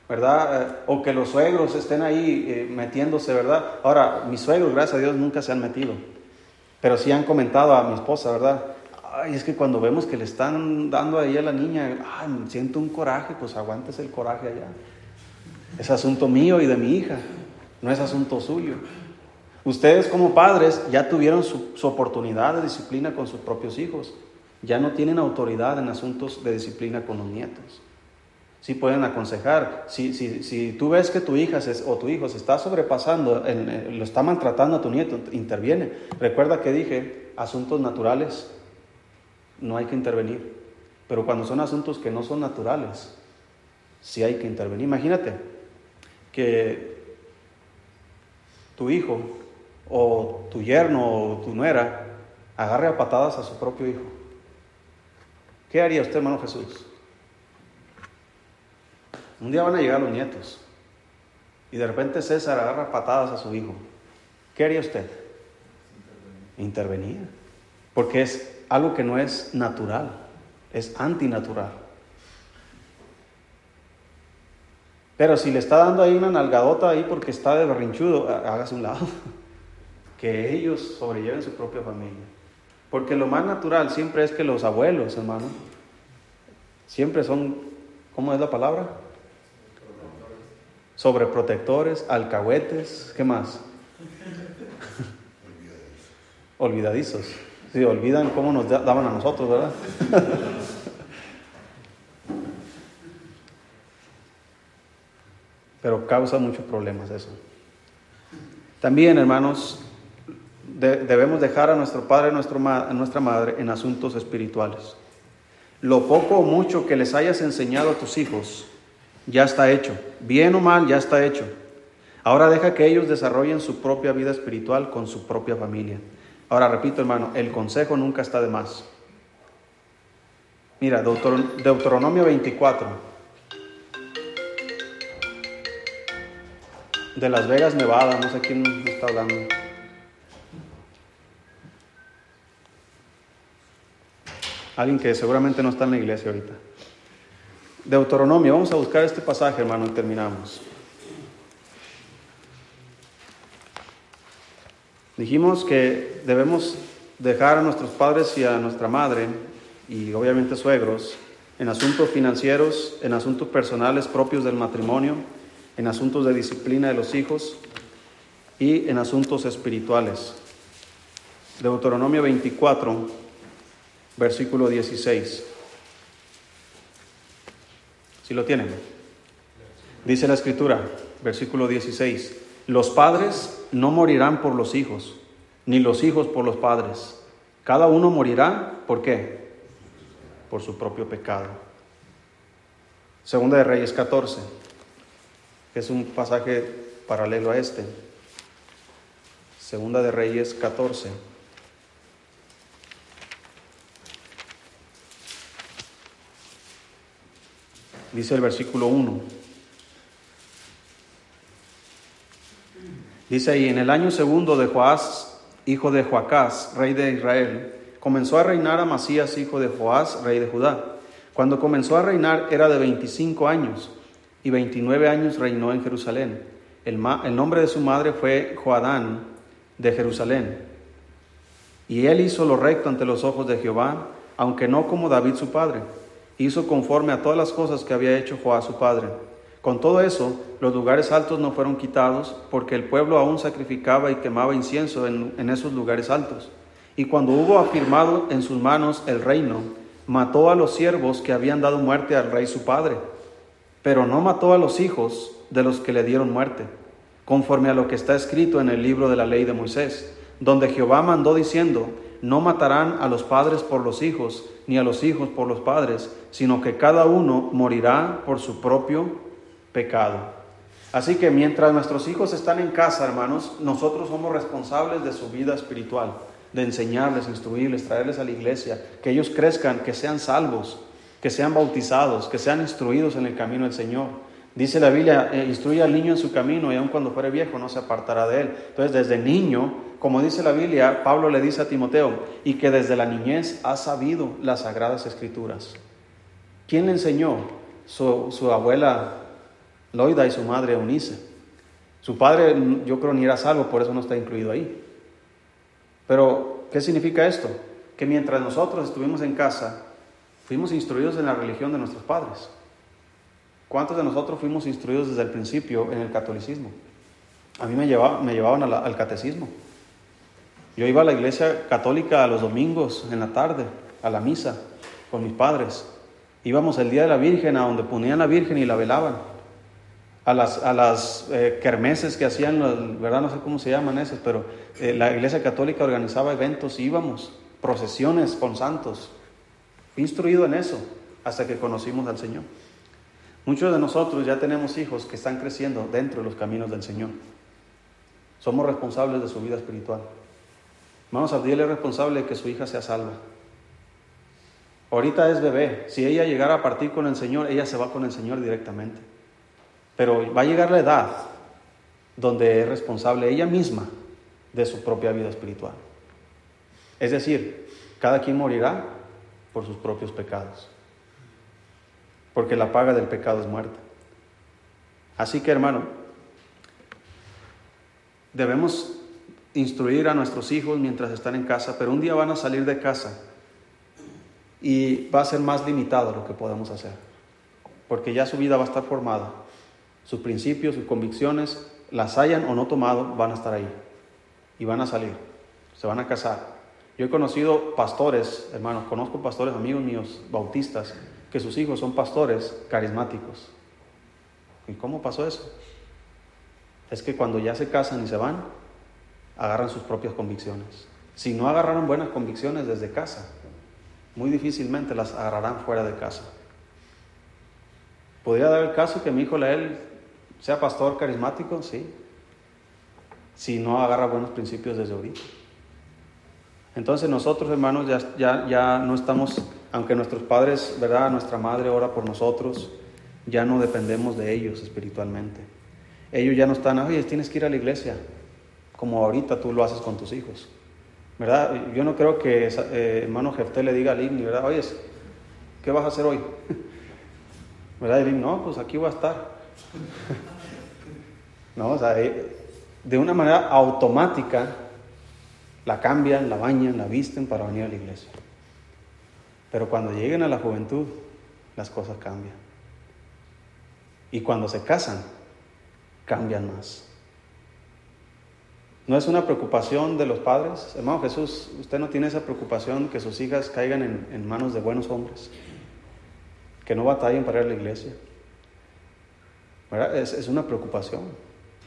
¿Verdad? Eh, o que los suegros estén ahí eh, metiéndose, ¿verdad? Ahora, mis suegros, gracias a Dios, nunca se han metido, pero sí han comentado a mi esposa, ¿verdad? Ay, es que cuando vemos que le están dando ahí a la niña, ay, siento un coraje, pues aguantes el coraje allá. Es asunto mío y de mi hija, no es asunto suyo. Ustedes como padres ya tuvieron su, su oportunidad de disciplina con sus propios hijos, ya no tienen autoridad en asuntos de disciplina con los nietos. Sí pueden aconsejar. Si, si, si tú ves que tu hija o tu hijo se está sobrepasando, eh, lo está maltratando a tu nieto, interviene. Recuerda que dije, asuntos naturales, no hay que intervenir. Pero cuando son asuntos que no son naturales, sí hay que intervenir. Imagínate que tu hijo o tu yerno o tu nuera agarre a patadas a su propio hijo. ¿Qué haría usted, hermano Jesús? Un día van a llegar los nietos y de repente César agarra patadas a su hijo. ¿Qué haría usted? Intervenir. Porque es algo que no es natural, es antinatural. Pero si le está dando ahí una nalgadota ahí porque está de berrinchudo, hágase un lado. (laughs) Que ellos sobrelleven su propia familia. Porque lo más natural siempre es que los abuelos, hermano, Siempre son, ¿cómo es la palabra? Sobreprotectores, alcahuetes, ¿qué más? Olvidadizos. Sí, olvidan cómo nos daban a nosotros, ¿verdad? (laughs) Pero causa muchos problemas eso. También, hermanos, debemos dejar a nuestro padre y a nuestra madre en asuntos espirituales. Lo poco o mucho que les hayas enseñado a tus hijos ya está hecho. Bien o mal, ya está hecho. Ahora deja que ellos desarrollen su propia vida espiritual con su propia familia. Ahora repito, hermano, el consejo nunca está de más. Mira, Deuteronomio 24. De Las Vegas, Nevada, no sé quién está hablando. Alguien que seguramente no está en la iglesia ahorita. Deuteronomio, vamos a buscar este pasaje, hermano, y terminamos. Dijimos que debemos dejar a nuestros padres y a nuestra madre, y obviamente suegros, en asuntos financieros, en asuntos personales propios del matrimonio, en asuntos de disciplina de los hijos y en asuntos espirituales. Deuteronomio 24, versículo 16. Si lo tienen. Dice la escritura, versículo 16, los padres no morirán por los hijos, ni los hijos por los padres. Cada uno morirá, ¿por qué? Por su propio pecado. Segunda de Reyes 14, es un pasaje paralelo a este. Segunda de Reyes 14. Dice el versículo 1. Dice ahí, en el año segundo de Joás, hijo de Joacás, rey de Israel, comenzó a reinar Amasías, hijo de Joás, rey de Judá. Cuando comenzó a reinar era de 25 años y 29 años reinó en Jerusalén. El, el nombre de su madre fue Joadán de Jerusalén. Y él hizo lo recto ante los ojos de Jehová, aunque no como David su padre hizo conforme a todas las cosas que había hecho Joás su padre. Con todo eso, los lugares altos no fueron quitados, porque el pueblo aún sacrificaba y quemaba incienso en, en esos lugares altos. Y cuando hubo afirmado en sus manos el reino, mató a los siervos que habían dado muerte al rey su padre, pero no mató a los hijos de los que le dieron muerte, conforme a lo que está escrito en el libro de la ley de Moisés, donde Jehová mandó diciendo, no matarán a los padres por los hijos, ni a los hijos por los padres, sino que cada uno morirá por su propio pecado. Así que mientras nuestros hijos están en casa, hermanos, nosotros somos responsables de su vida espiritual, de enseñarles, instruirles, traerles a la iglesia, que ellos crezcan, que sean salvos, que sean bautizados, que sean instruidos en el camino del Señor. Dice la Biblia, eh, instruye al niño en su camino y aun cuando fuere viejo no se apartará de él. Entonces desde niño, como dice la Biblia, Pablo le dice a Timoteo, y que desde la niñez ha sabido las sagradas escrituras. ¿Quién le enseñó? Su, abuela Loida y su madre Eunice. Su padre yo creo ni era salvo, por eso no está incluido ahí. Pero, ¿qué significa esto? Que mientras nosotros estuvimos en casa, fuimos instruidos en la religión de nuestros padres. ¿Cuántos de nosotros fuimos instruidos desde el principio en el catolicismo? A mí me llevaban al catecismo. Yo iba a la iglesia católica a los domingos en la tarde, a la misa, con mis padres. Íbamos el día de la Virgen, a donde ponían la Virgen y la velaban. A las, a las eh, kermeses que hacían, ¿verdad? No sé cómo se llaman esas, pero eh, la iglesia católica organizaba eventos, íbamos, procesiones con santos. Fui instruido en eso hasta que conocimos al Señor. Muchos de nosotros ya tenemos hijos que están creciendo dentro de los caminos del Señor. Somos responsables de su vida espiritual. Vamos a es responsable de que su hija sea salva. Ahorita es bebé. Si ella llegara a partir con el Señor, ella se va con el Señor directamente. Pero va a llegar la edad donde es responsable ella misma de su propia vida espiritual. Es decir, cada quien morirá por sus propios pecados porque la paga del pecado es muerte. Así que hermano, debemos instruir a nuestros hijos mientras están en casa, pero un día van a salir de casa y va a ser más limitado lo que podemos hacer, porque ya su vida va a estar formada, sus principios, sus convicciones, las hayan o no tomado, van a estar ahí y van a salir, se van a casar. Yo he conocido pastores, hermanos, conozco pastores, amigos míos, bautistas, que sus hijos son pastores carismáticos. ¿Y cómo pasó eso? Es que cuando ya se casan y se van, agarran sus propias convicciones. Si no agarraron buenas convicciones desde casa, muy difícilmente las agarrarán fuera de casa. ¿Podría dar el caso que mi hijo Lael sea pastor carismático? Sí. Si no agarra buenos principios desde ahorita. Entonces nosotros, hermanos, ya, ya, ya no estamos, aunque nuestros padres, ¿verdad? Nuestra madre ora por nosotros, ya no dependemos de ellos espiritualmente. Ellos ya no están, oye, tienes que ir a la iglesia, como ahorita tú lo haces con tus hijos. ¿Verdad? Yo no creo que eh, hermano Jefté le diga a Lini, ¿verdad? Oye, ¿qué vas a hacer hoy? (laughs) ¿Verdad? Y no, pues aquí voy a estar. (laughs) no, o sea, eh, de una manera automática la cambian, la bañan, la visten para venir a la iglesia. Pero cuando lleguen a la juventud, las cosas cambian. Y cuando se casan, cambian más. ¿No es una preocupación de los padres? Hermano Jesús, ¿usted no tiene esa preocupación que sus hijas caigan en, manos de buenos hombres? Que no batallen para ir a la iglesia. Es, es, una preocupación.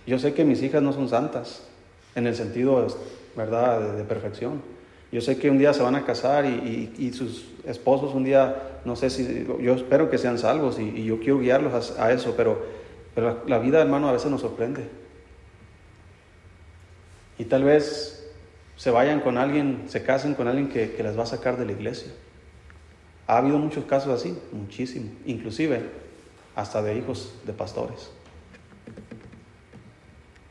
Yo sé que mis hijas no son santas, en el sentido, ¿verdad?, de, perfección. Yo sé que un día se van a casar y, sus esposos un día, no sé si, yo espero que sean salvos y, yo quiero guiarlos a, eso, pero, pero la vida, hermano, a veces nos sorprende. Y tal vez se vayan con alguien, se casen con alguien que, que les va a sacar de la iglesia. Ha habido muchos casos así, muchísimo, inclusive hasta de hijos de pastores.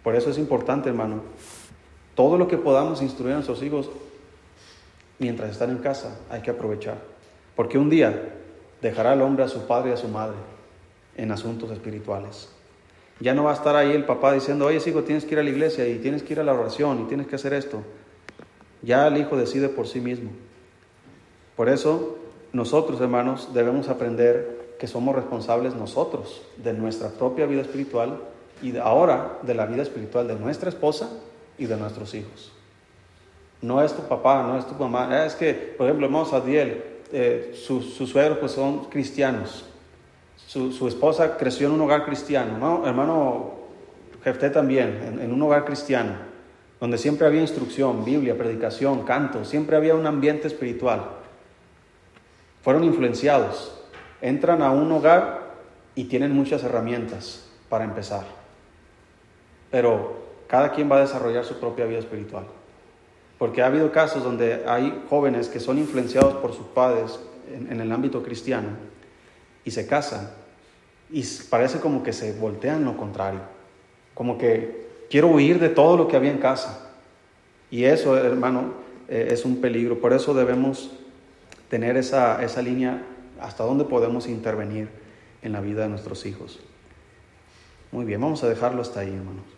Por eso es importante, hermano, todo lo que podamos instruir a nuestros hijos mientras están en casa, hay que aprovechar. Porque un día dejará el hombre a su padre y a su madre en asuntos espirituales. Ya no va a estar ahí el papá diciendo, oye, hijo, tienes que ir a la iglesia y tienes que ir a la oración y tienes que hacer esto. Ya el hijo decide por sí mismo. Por eso, nosotros, hermanos, debemos aprender que somos responsables nosotros de nuestra propia vida espiritual y ahora de la vida espiritual de nuestra esposa y de nuestros hijos. No es tu papá, no es tu mamá. Es que, por ejemplo, hermano Sadiel, eh, sus suegros pues son cristianos. Su, esposa creció en un hogar cristiano, ¿no? hermano Jefté también, en, un hogar cristiano, donde siempre había instrucción, Biblia, predicación, canto, siempre había un ambiente espiritual. Fueron influenciados, entran a un hogar y tienen muchas herramientas para empezar. Pero cada quien va a desarrollar su propia vida espiritual. Porque ha habido casos donde hay jóvenes que son influenciados por sus padres en el ámbito cristiano y se casan y parece como que se voltean lo contrario, como que quiero huir de todo lo que había en casa. Y eso, hermano, eh, es un peligro. Por eso debemos tener esa, esa línea hasta dónde podemos intervenir en la vida de nuestros hijos. Muy bien, vamos a dejarlo hasta ahí, hermanos.